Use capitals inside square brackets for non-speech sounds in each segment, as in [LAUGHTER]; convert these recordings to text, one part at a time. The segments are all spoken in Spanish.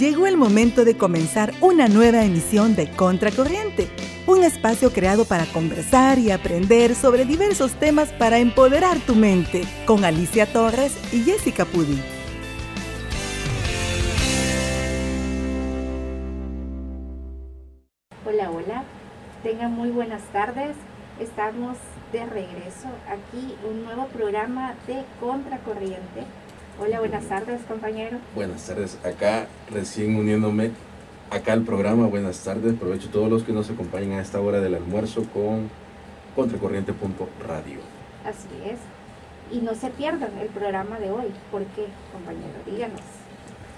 Llegó el momento de comenzar una nueva emisión de Contracorriente, un espacio creado para conversar y aprender sobre diversos temas para empoderar tu mente, con Alicia Torres y Jessica Pudi. Hola, hola, tengan muy buenas tardes. Estamos de regreso aquí, un nuevo programa de Contracorriente Hola, buenas tardes, compañero. Buenas tardes, acá recién uniéndome acá al programa. Buenas tardes, aprovecho todos los que nos acompañan a esta hora del almuerzo con contracorriente.radio. Así es. Y no se pierdan el programa de hoy. ¿Por qué, compañero? Díganos.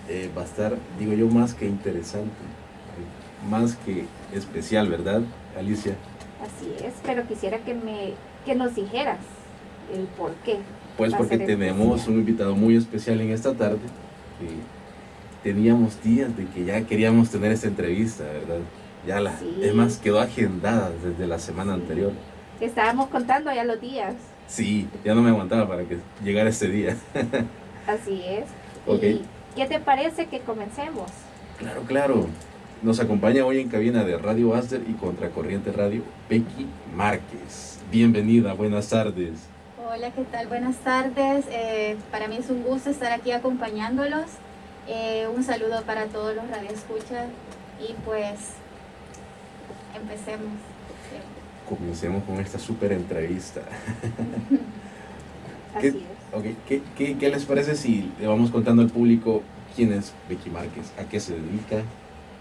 Eh, va a estar, digo yo, más que interesante, más que especial, ¿verdad, Alicia? Así es, pero quisiera que, me, que nos dijeras el por qué pues porque tenemos un invitado muy especial en esta tarde. teníamos días de que ya queríamos tener esta entrevista, ¿verdad? Ya la, es más, quedó agendada desde la semana anterior. Estábamos contando ya los días. Sí, ya no me aguantaba para que llegara este día. [LAUGHS] Así es. Okay. ¿Qué te parece que comencemos? Claro, claro. Nos acompaña hoy en cabina de Radio Aster y Contracorriente Radio, Becky Márquez. Bienvenida, buenas tardes. Hola, ¿qué tal? Buenas tardes. Eh, para mí es un gusto estar aquí acompañándolos. Eh, un saludo para todos los radioescuchas y pues empecemos. Comencemos con esta súper entrevista. [LAUGHS] Así ¿qué, es. ¿qué, qué, les parece si le vamos contando al público quién es Becky Márquez, a qué se dedica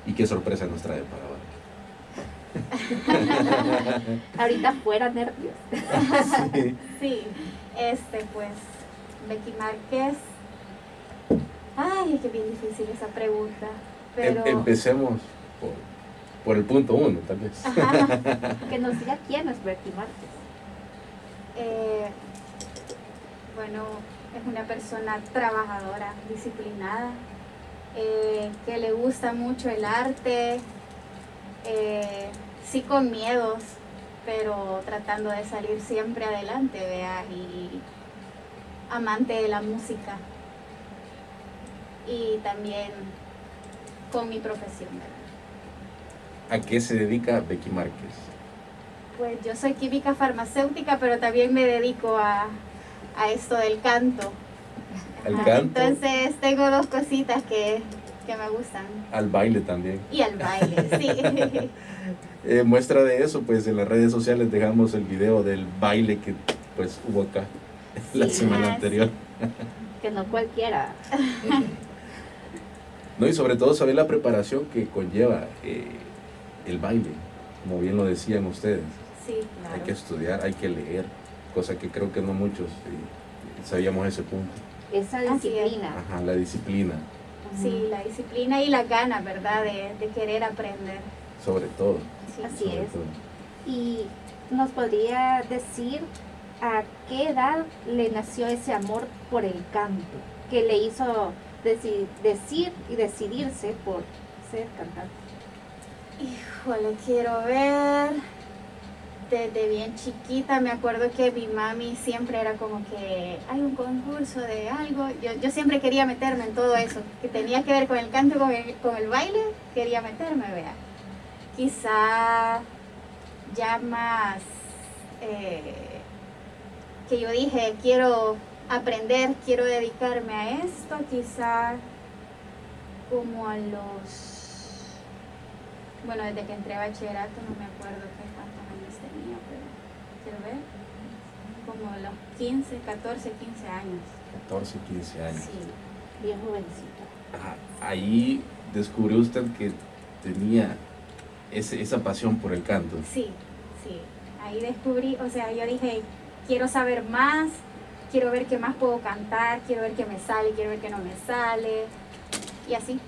y qué sorpresa nos trae para hoy? [LAUGHS] Ahorita fuera nervios. [LAUGHS] sí. este pues, Becky Márquez. Ay, qué bien difícil esa pregunta. Pero... Em, empecemos por, por, el punto uno, tal vez. [LAUGHS] que nos diga quién es Becky Márquez. Eh, bueno, es una persona trabajadora, disciplinada, eh, que le gusta mucho el arte, eh, sí con miedos, pero tratando de salir siempre adelante, vea, y amante de la música. Y también con mi profesión, ¿A qué se dedica Becky Márquez? Pues yo soy química farmacéutica, pero también me dedico a, esto del canto. ¿Al canto? Entonces tengo dos cositas que que me gustan. Al baile también. Y al baile, sí. [LAUGHS] Eh, muestra de eso, pues en las redes sociales dejamos el video del baile que pues hubo acá [LAUGHS] la semana ah, anterior. Que no cualquiera. [LAUGHS] no, y sobre todo saber la preparación que conlleva eh, el baile, como bien lo decían ustedes. Sí, claro. Hay que estudiar, hay que leer, cosa que creo que no muchos eh, sabíamos ese punto. Esa disciplina. Ajá, la disciplina. Sí, la disciplina y la ganas, ¿verdad? De, querer aprender. Sobre todo. Así es. Y nos podría decir a qué edad le nació ese amor por el canto, que le hizo decir y decidirse por ser cantante. Híjole, quiero ver desde bien chiquita me acuerdo que mi mami siempre era como que hay un concurso de algo. Yo, yo siempre quería meterme en todo eso, que tenía que ver con el canto, con el, con el baile, quería meterme, vea. Quizá ya más eh, que yo dije, quiero aprender, quiero dedicarme a esto, quizá como a los, bueno, desde que entré a bachillerato no me acuerdo como los 15, 14, 15 años. 14, 15 años. Sí, bien jovencito. ahí descubrió usted que tenía ese, esa pasión por el canto. Sí, sí. Ahí descubrí, o sea, yo dije, quiero saber más, quiero ver qué más puedo cantar, quiero ver qué me sale, quiero ver qué no me sale. Y así,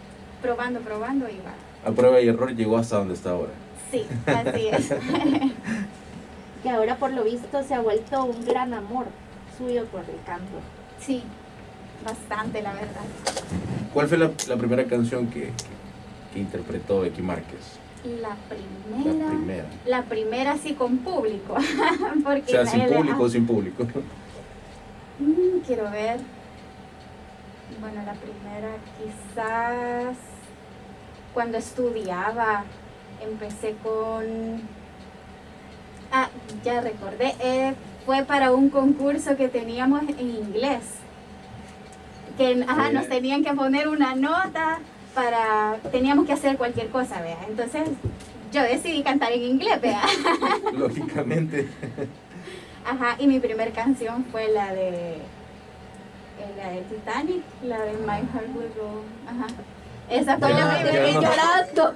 probando, probando y va. A prueba y error llegó hasta donde está ahora. Sí, así es. [LAUGHS] que ahora por lo visto se ha vuelto un gran amor suyo por el canto. Sí, bastante la verdad. ¿Cuál fue la, primera canción que, interpretó Becky Márquez? La primera. La primera. La primera sí con público. [LAUGHS] Porque o sea, sin público o sin público. Mm, quiero ver. Bueno, la primera quizás cuando estudiaba, empecé con... Ah, ya recordé, eh, fue para un concurso que teníamos en inglés. Que ajá, nos tenían que poner una nota para... Teníamos que hacer cualquier cosa, vea. Entonces yo decidí cantar en inglés, vea. [LAUGHS] Lógicamente. Ajá, y mi primera canción fue la de la de Titanic, la de My Heart Will Go. Ajá. Esa la primera ya no- llorando.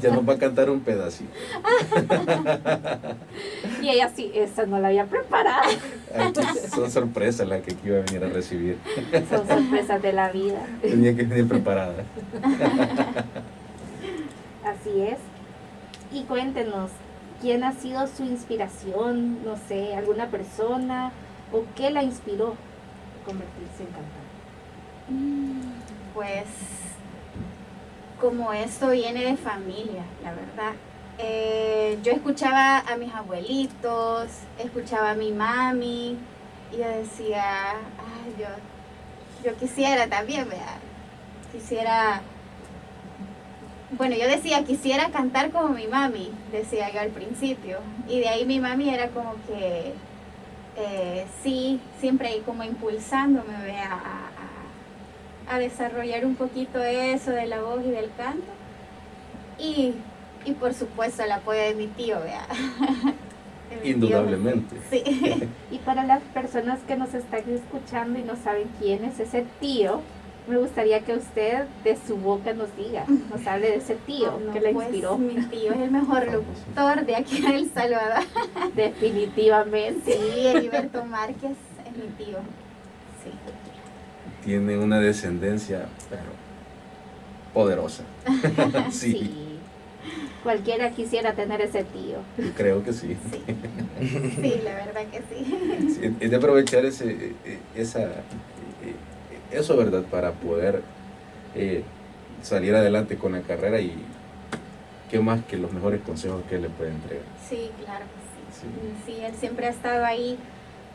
Ya nos va a cantar un pedacito. [LAUGHS] Y ella sí, esa no la había preparado. Aquí son sorpresas las que aquí iba a venir a recibir. Son sorpresas de la vida. Tenía que venir preparada. Así es. Y cuéntenos, ¿quién ha sido su inspiración? No sé, alguna persona o qué la inspiró a convertirse en cantante. Pues como esto viene de familia, la verdad. Eh, yo escuchaba a mis abuelitos, escuchaba a mi mami y yo decía, ay, yo, yo quisiera también, vea, quisiera, bueno, yo decía, quisiera cantar como mi mami, decía yo al principio, y de ahí mi mami era como que, eh, sí, siempre ahí como impulsándome, a- a- a desarrollar un poquito eso de la voz y del canto. Y, y por supuesto el apoyo de mi tío, vea. [LAUGHS] Indudablemente. Sí. [LAUGHS] Y para las personas que nos están escuchando y no saben quién es ese tío, me gustaría que usted de su boca nos diga, nos hable de ese tío No, que la pues, inspiró. mi tío es el mejor locutor de aquí de El Salvador. [LAUGHS] Definitivamente. Sí, Heriberto Márquez es mi tío. Sí. Tiene una descendencia, pero poderosa. [LAUGHS] Sí. sí, Cualquiera quisiera tener ese tío. creo que sí. Sí. [LAUGHS] Sí, la verdad que sí. Sí, Es de aprovechar ese, eh, esa, eh, eso, ¿verdad? Para poder eh, salir adelante con la carrera y qué más que los mejores consejos que le puede entregar. Sí, claro que sí. Sí. Sí, él siempre ha estado ahí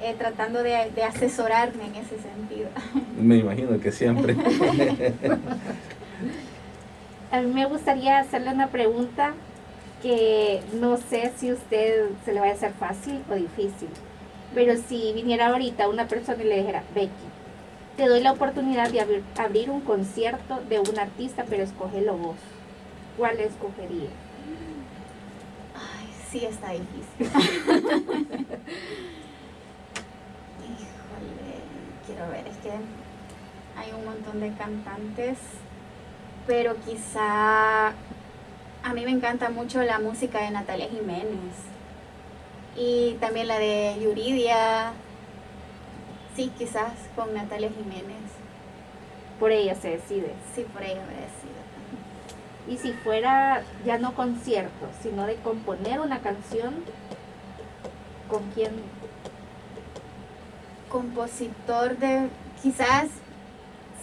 eh, tratando de, de asesorarme en ese sentido. Me imagino que siempre. [LAUGHS] A mí me gustaría hacerle una pregunta que no sé si usted se le va a hacer fácil o difícil. Pero si viniera ahorita una persona y le dijera, Becky, te doy la oportunidad de abrir, abrir un concierto de un artista, pero escógelo vos. ¿Cuál escogería? Ay, sí está difícil. [LAUGHS] Quiero ver, es que hay un montón de cantantes, pero quizá a mí me encanta mucho la música de Natalia Jiménez y también la de Yuridia. Sí, quizás con Natalia Jiménez. Por ella se decide. Sí, por ella me decido. Y si fuera ya no concierto, sino de componer una canción, ¿con quién? Compositor de quizás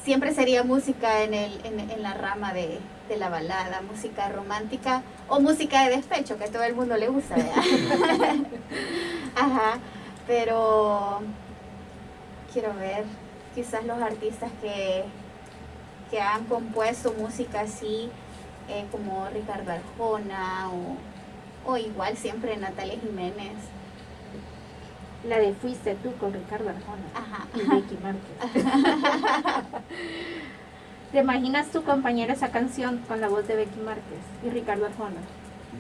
siempre sería música en, el, en, en la rama de, de la balada, música romántica o música de despecho, que a todo el mundo le gusta, ¿verdad? [LAUGHS] Ajá, pero quiero ver quizás los artistas que, que han compuesto música así, eh, como Ricardo Arjona o, o igual siempre Natalia Jiménez. La de Fuiste tú con Ricardo Arjona Ajá. y Ricky Márquez. ¿Te imaginas tu compañera esa canción con la voz de Becky Márquez y Ricardo Arjona?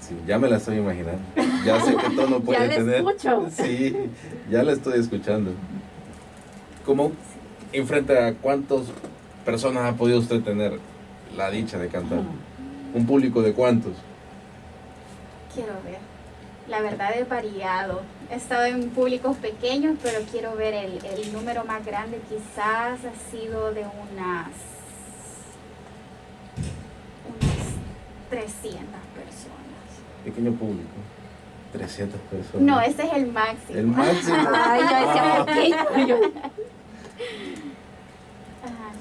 Sí, ya me la estoy imaginando. Ya sé qué tono [LAUGHS] puede la tener. escucho. Sí, ya la estoy escuchando. ¿Cómo enfrente a cuántas personas ha podido usted tener la dicha de cantar? ¿Un público de cuántos? Quiero ver. La verdad es variado. He estado en públicos pequeños, pero quiero ver el, el número más grande. Quizás ha sido de unas, unas 300 personas. Pequeño público. 300 personas. No, ese es el máximo. El máximo. [LAUGHS] Ay, yo decía pequeño. Yo, Ajá,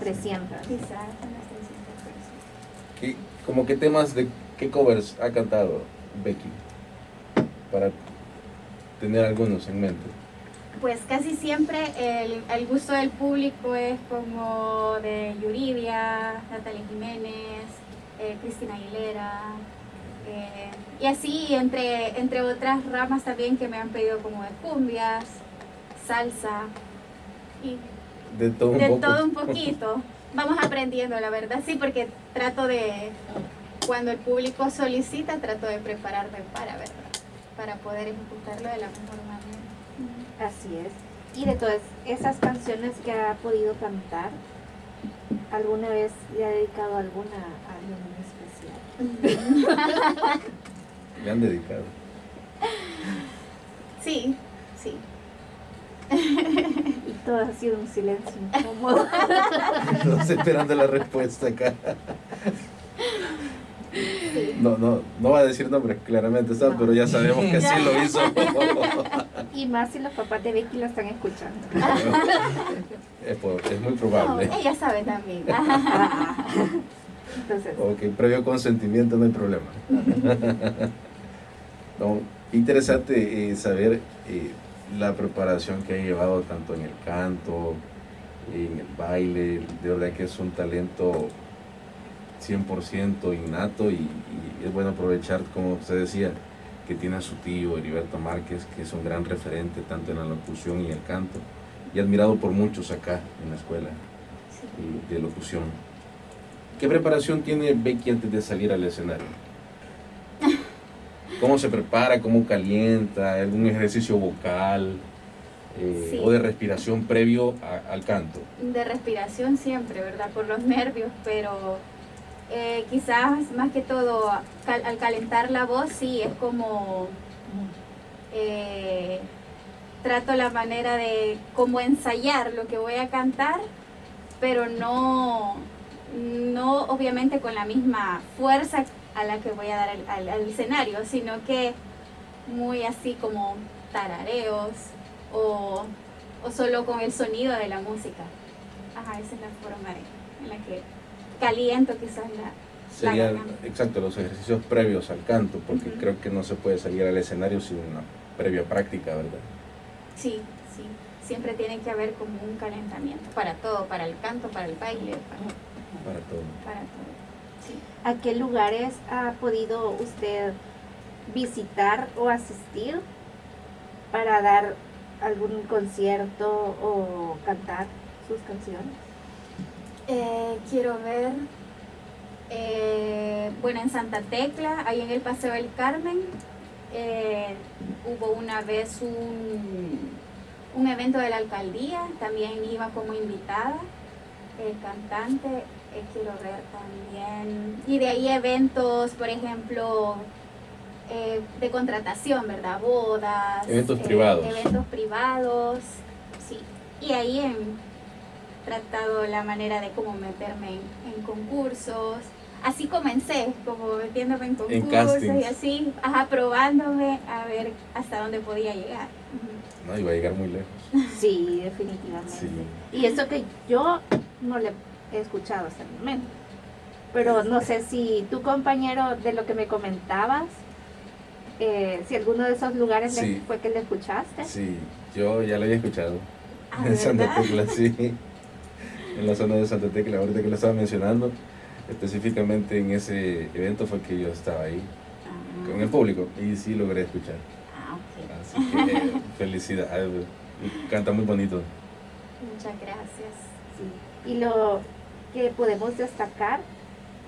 300. quizás unas 300 personas. ¿Qué- como qué temas de qué covers ha cantado Becky? Para tener algunos en mente. Pues casi siempre el, el gusto del público es como de Yuridia, Natalia Jiménez, eh, Cristina Aguilera, eh, y así entre, entre otras ramas también que me han pedido como de cumbias, salsa y de todo un, de todo un poquito. Vamos aprendiendo, la verdad, sí, porque trato de, cuando el público solicita, trato de prepararme para, ¿verdad? Para poder ejecutarlo de la mejor manera. Así es. Y de todas esas canciones que ha podido cantar, ¿alguna vez le ha dedicado alguna a alguien especial? [LAUGHS] Le han dedicado. Sí, sí. [LAUGHS] y todo ha sido un silencio incómodo. [LAUGHS] Estamos esperando la respuesta acá. No, no, no va a decir nombres claramente, ¿sabes? pero ya sabemos que sí lo [LAUGHS] hizo. y más si los papás de Becky lo están escuchando. [LAUGHS] es, muy probable. ella sabe también. [LAUGHS] Entonces. Ok, previo consentimiento no hay problema. no, interesante eh, saber eh, la preparación que ha llevado tanto en el canto, en el baile, de verdad que es un talento 100% innato y, es bueno aprovechar, como usted decía, que tiene a su tío Heriberto Márquez, que es un gran referente tanto en la locución y el canto, y admirado por muchos acá en la escuela de locución. ¿Qué preparación tiene Becky antes de salir al escenario? [LAUGHS] ¿Cómo se prepara? ¿Cómo calienta? ¿Algún ejercicio vocal? Eh, o de respiración previo al canto? De respiración siempre, ¿verdad? Por los nervios, pero eh, quizás más que todo al calentar la voz, sí, es como eh, trato la manera de como ensayar lo que voy a cantar, pero no, no obviamente con la misma fuerza a la que voy a dar al, escenario, sino que muy así como tarareos o, o, solo con el sonido de la música. Ajá, esa es la forma en la que caliento quizás la... Sería, exacto, los ejercicios previos al canto, porque creo que no se puede salir al escenario sin una previa práctica, ¿verdad? Sí, sí. Siempre tiene que haber como un calentamiento para todo, para el canto, para el baile, para, todo. Para todo. Sí. ¿A qué lugares ha podido usted visitar o asistir para dar algún concierto o cantar sus canciones? Eh, quiero ver, eh, bueno, en Santa Tecla, ahí en el Paseo del Carmen, eh, hubo una vez un, un, evento de la alcaldía, también iba como invitada, cantante, quiero ver también, y de ahí eventos, por ejemplo, de contratación, ¿verdad? Bodas. Eventos privados. Eventos privados, sí. Y ahí en tratado la manera de cómo meterme en, concursos. Así comencé, como metiéndome en concursos y así, ajá, probándome a ver hasta dónde podía llegar. No, iba a llegar muy lejos. Sí, definitivamente. Y eso que yo no le he escuchado hasta el momento. Pero no sé si tu compañero, de lo que me comentabas, eh, si alguno de esos lugares fue que le escuchaste. Sí, yo ya lo había escuchado. Ah, [LAUGHS] en Santa Tecla, sí en la zona de Santa Tecla, ahorita que lo estaba mencionando, específicamente en ese evento fue que yo estaba ahí ah. con el público y sí logré escuchar. Ah, Así que [LAUGHS] felicidades, canta muy bonito. Muchas gracias. Y lo que podemos destacar,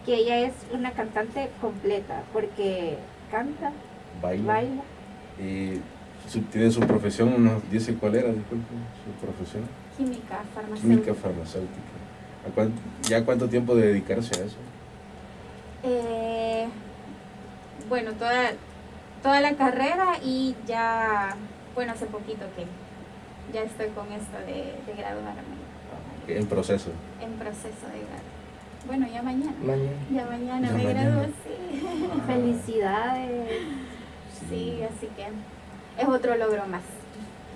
que ella es una cantante completa, porque canta, baila, y tiene su profesión, nos dice cuál era, disculpe, su profesión. Química farmacéutica. Química farmacéutica. ¿Ya cuánto tiempo de dedicarse a eso? Eh, bueno, toda, toda la carrera y ya, bueno, hace poquito que ya estoy con esto de, de graduarme. En proceso. En proceso de grado. Bueno, ya mañana. Mañana. Ya mañana me gradúo, sí. Felicidades. Sí, así que es otro logro más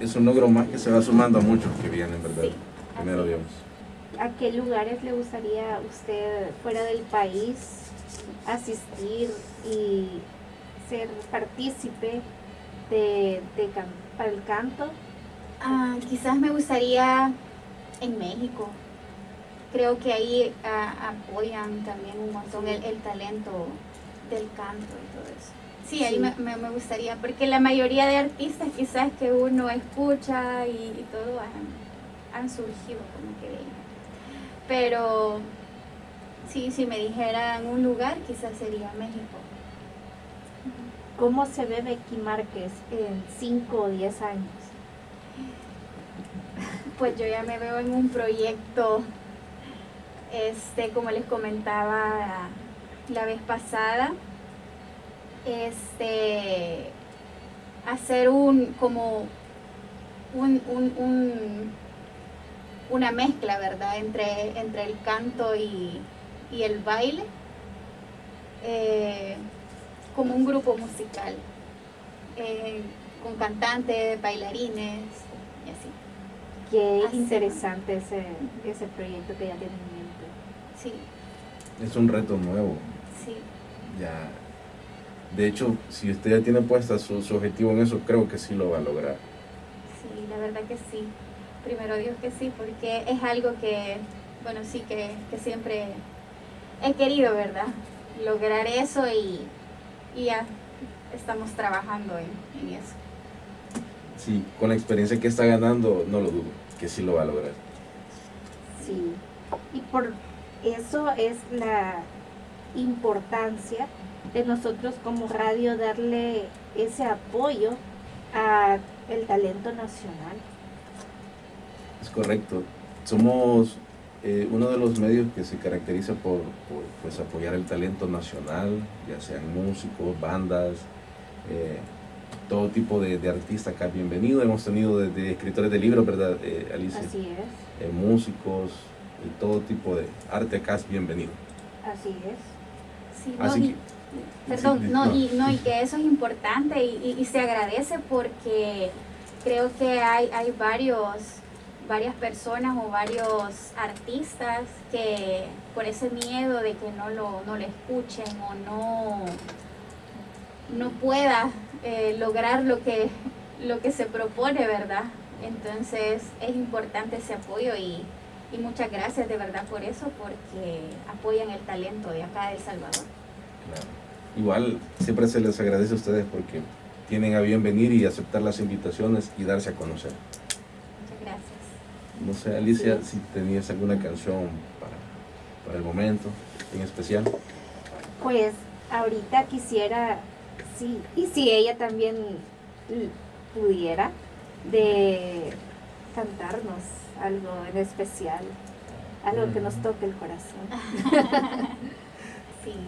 es un logro más que se va sumando a muchos que vienen, ¿verdad? Sí, Primero Dios. ¿A qué lugares le gustaría usted fuera del país asistir y ser partícipe de, para el canto? Ah, quizás me gustaría en México. creo que ahí apoyan también un montón el, talento del canto y todo eso. Sí, ahí me, me, gustaría, porque la mayoría de artistas quizás que uno escucha y, todo han, han, surgido como que Pero sí, si me dijeran un lugar, quizás sería México. ¿Cómo se ve Becky Márquez en 5 o 10 años? Pues yo ya me veo en un proyecto, este, como les comentaba la vez pasada, este, hacer un, como un, un, una mezcla, ¿verdad?, entre, entre el canto y, y el baile. Eh, como un grupo musical, eh, con cantantes, bailarines y así. Qué interesante ese, ese proyecto que ya tiene en mente. Sí. Es un reto nuevo. Sí. Ya. De hecho, si usted ya tiene puesta su, objetivo en eso, creo que sí lo va a lograr. Sí, la verdad que sí. Primero Dios que sí, porque es algo que, bueno, sí, que, que siempre he querido, ¿verdad? Lograr eso y y ya estamos trabajando en, eso. Sí, con la experiencia que está ganando, no lo dudo, que sí lo va a lograr. Sí, y por eso es la importancia de nosotros como radio darle ese apoyo a el talento nacional. Es correcto. Somos eh, uno de los medios que se caracteriza por, pues, apoyar el talento nacional, ya sean músicos, bandas, eh, todo tipo de, artistas acá, bienvenido. Hemos tenido desde escritores de libros, ¿verdad, eh, Alicia? Así es. músicos y todo tipo de arte acá es bienvenido. Así es. Sí, no, y, perdón, no, Y, no, y que eso es importante y, y, se agradece porque creo que hay, hay varios varias personas o varios artistas que por ese miedo de que no lo, no escuchen o no, no pueda eh, lograr lo que, lo que se propone, ¿verdad? Entonces es importante ese apoyo y, muchas gracias de verdad por eso, porque apoyan el talento de acá de El Salvador. Igual siempre se les agradece a ustedes porque tienen a bien venir y aceptar las invitaciones y darse a conocer. No sé, Alicia, si tenías alguna canción para, el momento en especial. Pues ahorita quisiera, sí, y si ella también pudiera, de cantarnos algo en especial, algo que nos mm. toque el corazón. [LAUGHS] [LAUGHS]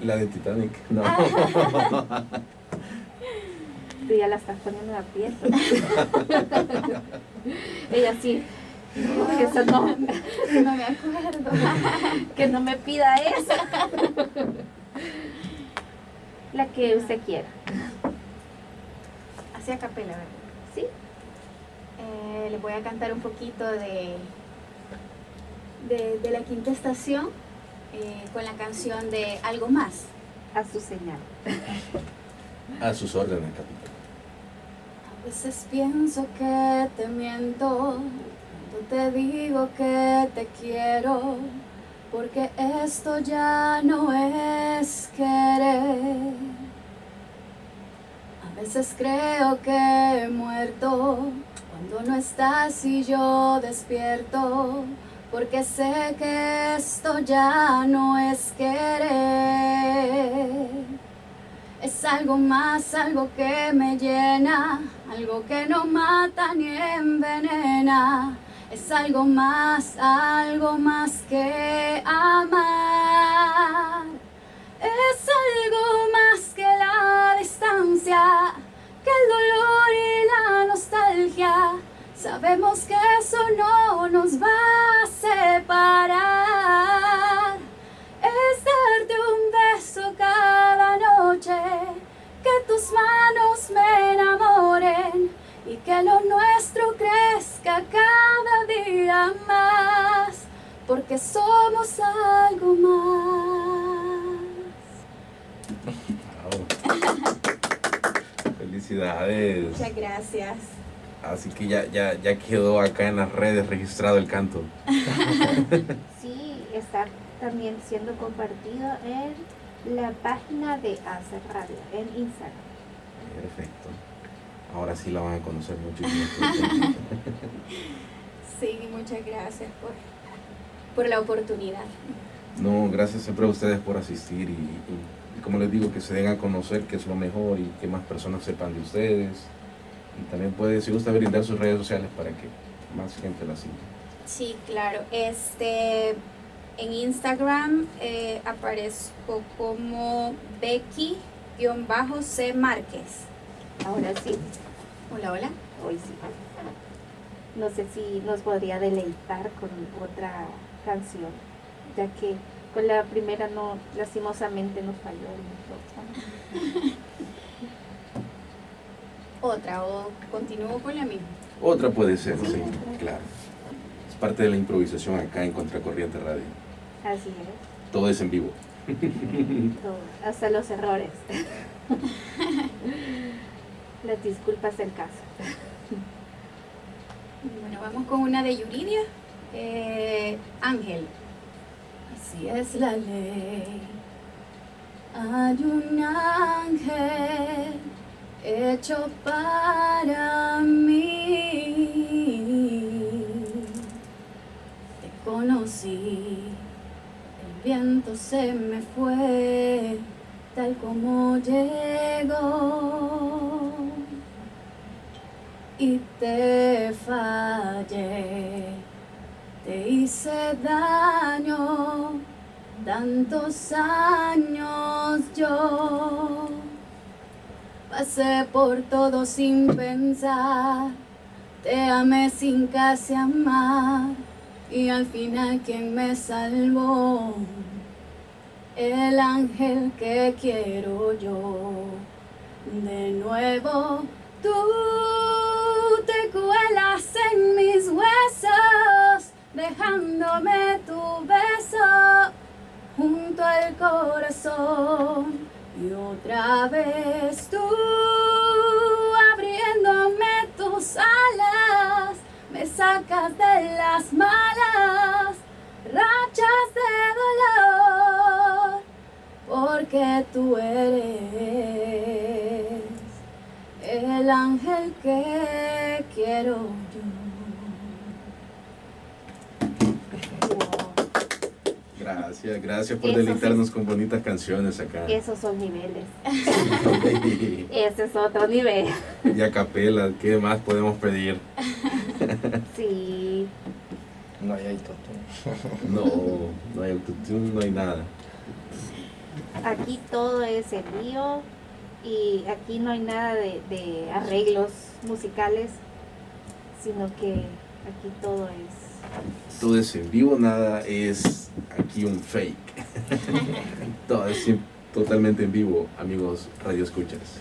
La de Titanic, no. [LAUGHS] Tú ya la estás poniendo a pie. [LAUGHS] ella sí que eso no, no me acuerdo. [LAUGHS] que no me pida eso. La que usted quiera. Hacia capela, ¿verdad? Sí. Eh, le voy a cantar un poquito de, de, la quinta estación eh, con la canción de Algo Más. A su señal. A sus órdenes, capitán. A veces pienso que te miento te digo que te quiero, porque esto ya no es querer. A veces creo que he muerto cuando no estás y yo despierto, porque sé que esto ya no es querer. Es algo más, algo que me llena, algo que no mata ni envenena es algo más, algo más que amar. Es algo más que la distancia, que el dolor y la nostalgia. Sabemos que eso no nos va a separar. Es darte un beso cada noche, que tus manos me enamoren y que lo nuestro crezca cada día más, porque somos algo más. [LAUGHS] Felicidades. Muchas gracias. Así que ya, ya, ya quedó acá en las redes registrado el canto. [LAUGHS] sí, estar también siendo compartido en la página de Hacer Radio, en Instagram. Perfecto. Ahora sí la van a conocer mucho. [LAUGHS] sí, muchas gracias por, por la oportunidad. No, gracias siempre a ustedes por asistir y, como les digo, que se den a conocer que es lo mejor y que más personas sepan de ustedes. Y también puede, si gusta, brindar sus redes sociales para que más gente la siga. Sí, claro. Este, en Instagram eh, aparezco como Becky-C Márquez. Ahora sí. Hola, hola. Hoy sí. No sé si nos podría deleitar con otra canción, ya que con la primera no, lastimosamente nos falló el [LAUGHS] Otra, o continúo con la misma. Otra puede ser, sí, claro. Es parte de la improvisación acá en Contracorriente Radio. Así es. Todo es en vivo. Todo, hasta los errores. [LAUGHS] Las disculpas del caso. Bueno, vamos con una de Yuridia. Eh, Ángel. Así es la ley. Hay un ángel hecho para mí. Te conocí, el viento se me fue tal como llegó y te fallé, te hice daño tantos años yo. Pasé por todo sin pensar, te amé sin casi amar y al final quien me salvó el ángel que quiero yo. De nuevo tú te cuelas en mis huesos, dejándome tu beso junto al corazón. Y otra vez tú abriéndome tus alas, me sacas de las malas rachas de dolor, porque tú eres el ángel que quiero yo. Gracias, gracias por deleitarnos con bonitas canciones acá. [LAUGHS] Esos son niveles. Ese es otro nivel. Y a capela, ¿qué más podemos pedir? [LAUGHS] sí. No hay autotune. No, no hay autotune, no hay nada. Aquí todo es envío y aquí no hay nada de, arreglos musicales, sino que aquí todo es... Todo es en vivo, nada es aquí un fake. [LAUGHS] todo es totalmente en vivo, amigos Radio Escuchas.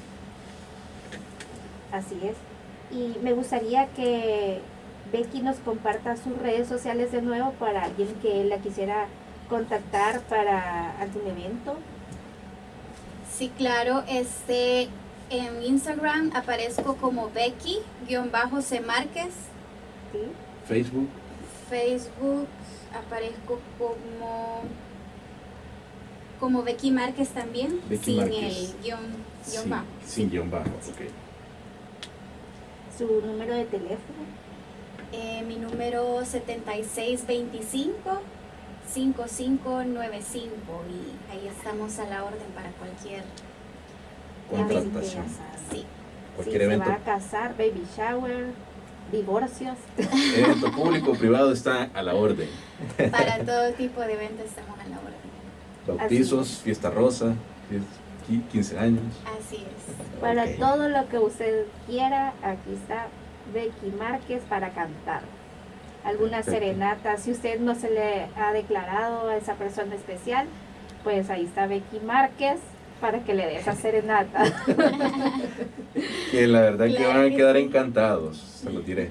Así es. Y me gustaría que Becky nos comparta sus redes sociales de nuevo para alguien que la quisiera contactar para algún evento. Sí, claro. Este, en Instagram aparezco como Becky-C Márquez. ¿Sí? Facebook. Facebook aparezco como como Becky Márquez también, sin el guion, bajo. Sin guion bajo, ok. ¿Su número de teléfono? Eh, mi número 7625 5595 y ahí estamos a la orden para cualquier contratación. Sí. Cualquier evento. Se va a casar, baby shower, divorcios. Evento público privado está a la orden. Para todo tipo de eventos estamos a la orden. Bautizos, fiesta rosa, 15 años. Así es. Para todo lo que usted quiera, aquí está Becky Márquez para cantar. Alguna serenata, si usted no se le ha declarado a esa persona especial, pues ahí está Becky Márquez para que le dé esa serenata. [LAUGHS] que la verdad que van a quedar encantados, se lo diré.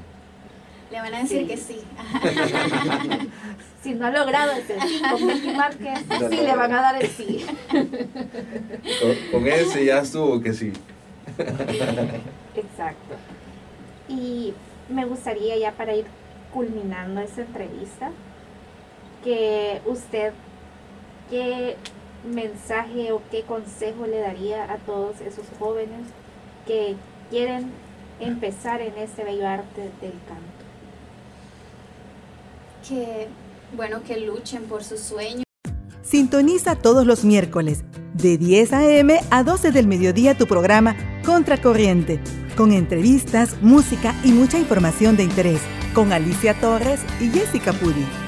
Le van a decir que sí. [LAUGHS] si no ha logrado ese sí con Márquez, sí le van a dar el sí. [LAUGHS] con ese ya estuvo que sí. Exacto. Y me gustaría ya para ir culminando esta entrevista, que usted, qué mensaje o qué consejo le daría a todos esos jóvenes que quieren empezar en este bello arte del canto? Que, bueno, que luchen por sus sueños. Sintoniza todos los miércoles de 10 a.m. a 12 del mediodía tu programa Contracorriente, con entrevistas, música y mucha información de interés, con Alicia Torres y Jessica Pudi.